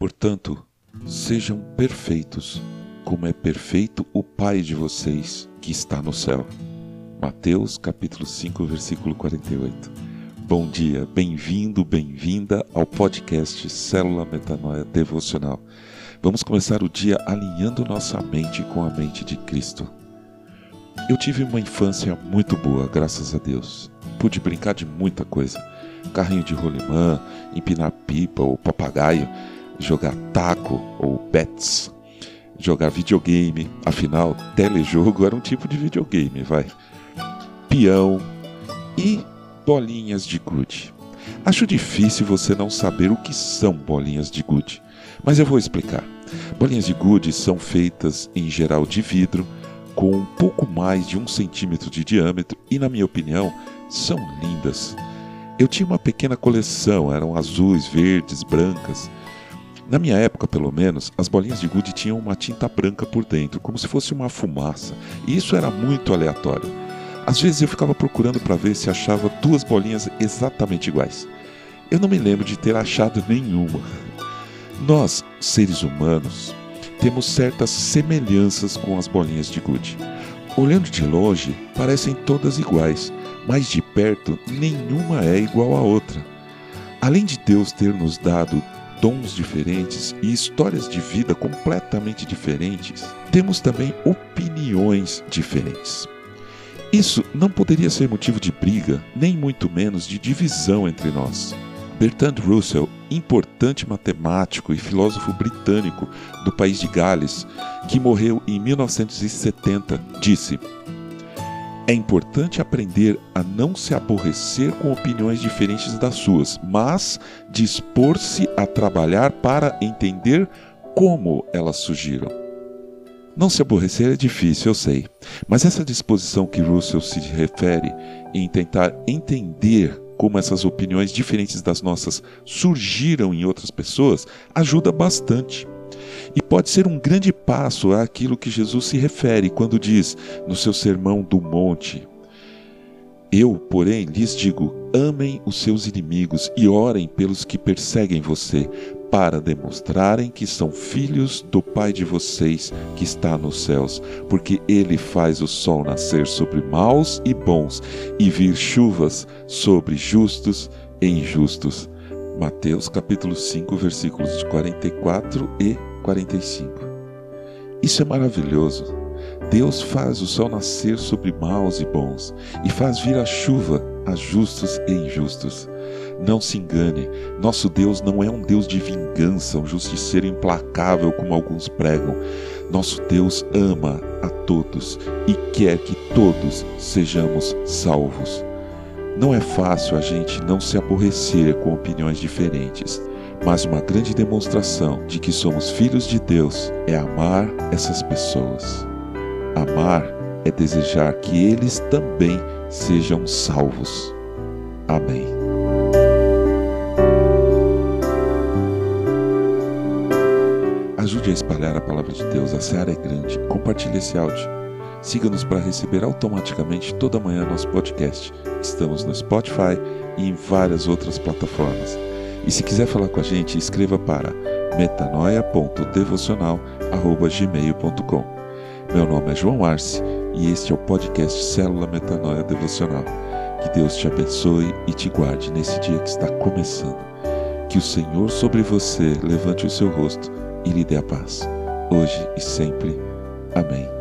Portanto, sejam perfeitos, como é perfeito o Pai de vocês que está no céu. Mateus capítulo 5, versículo 48. Bom dia, bem-vindo, bem-vinda ao podcast Célula Metanoia Devocional. Vamos começar o dia alinhando nossa mente com a mente de Cristo. Eu tive uma infância muito boa, graças a Deus. Pude brincar de muita coisa. Carrinho de rolimã, empinar pipa ou papagaio, jogar taco ou bets, jogar videogame. Afinal, telejogo era um tipo de videogame, vai. Peão e bolinhas de gude. Acho difícil você não saber o que são bolinhas de gude, mas eu vou explicar. Bolinhas de gude são feitas em geral de vidro, com um pouco mais de um centímetro de diâmetro e, na minha opinião, são lindas. Eu tinha uma pequena coleção, eram azuis, verdes, brancas. Na minha época, pelo menos, as bolinhas de gude tinham uma tinta branca por dentro, como se fosse uma fumaça, e isso era muito aleatório. Às vezes eu ficava procurando para ver se achava duas bolinhas exatamente iguais. Eu não me lembro de ter achado nenhuma. Nós, seres humanos, temos certas semelhanças com as bolinhas de gude. Olhando de longe, parecem todas iguais, mas de perto nenhuma é igual à outra. Além de Deus ter nos dado dons diferentes e histórias de vida completamente diferentes, temos também opiniões diferentes. Isso não poderia ser motivo de briga, nem muito menos de divisão entre nós. Bertrand Russell, importante matemático e filósofo britânico do país de Gales, que morreu em 1970, disse: É importante aprender a não se aborrecer com opiniões diferentes das suas, mas dispor-se a trabalhar para entender como elas surgiram. Não se aborrecer é difícil, eu sei, mas essa disposição que Russell se refere em tentar entender como essas opiniões diferentes das nossas surgiram em outras pessoas ajuda bastante. E pode ser um grande passo àquilo que Jesus se refere quando diz no seu sermão do monte: Eu, porém, lhes digo: amem os seus inimigos e orem pelos que perseguem você, para demonstrarem que são filhos do Pai de vocês que está nos céus, porque ele faz o sol nascer sobre maus e bons e vir chuvas sobre justos e injustos. Mateus capítulo 5, versículos de 44 e 45. Isso é maravilhoso. Deus faz o sol nascer sobre maus e bons e faz vir a chuva a justos e injustos. Não se engane, nosso Deus não é um Deus de vingança, um justiceiro implacável como alguns pregam. Nosso Deus ama a todos e quer que todos sejamos salvos. Não é fácil a gente não se aborrecer com opiniões diferentes, mas uma grande demonstração de que somos filhos de Deus é amar essas pessoas. Amar é desejar que eles também sejam salvos. Amém. Ajude a espalhar a palavra de Deus, a seara é grande. Compartilhe esse áudio. Siga-nos para receber automaticamente toda manhã nosso podcast. Estamos no Spotify e em várias outras plataformas. E se quiser falar com a gente, escreva para metanoia.devocional.gmail.com Meu nome é João Arce e este é o podcast Célula Metanoia Devocional. Que Deus te abençoe e te guarde nesse dia que está começando. Que o Senhor sobre você levante o seu rosto e lhe dê a paz, hoje e sempre. Amém.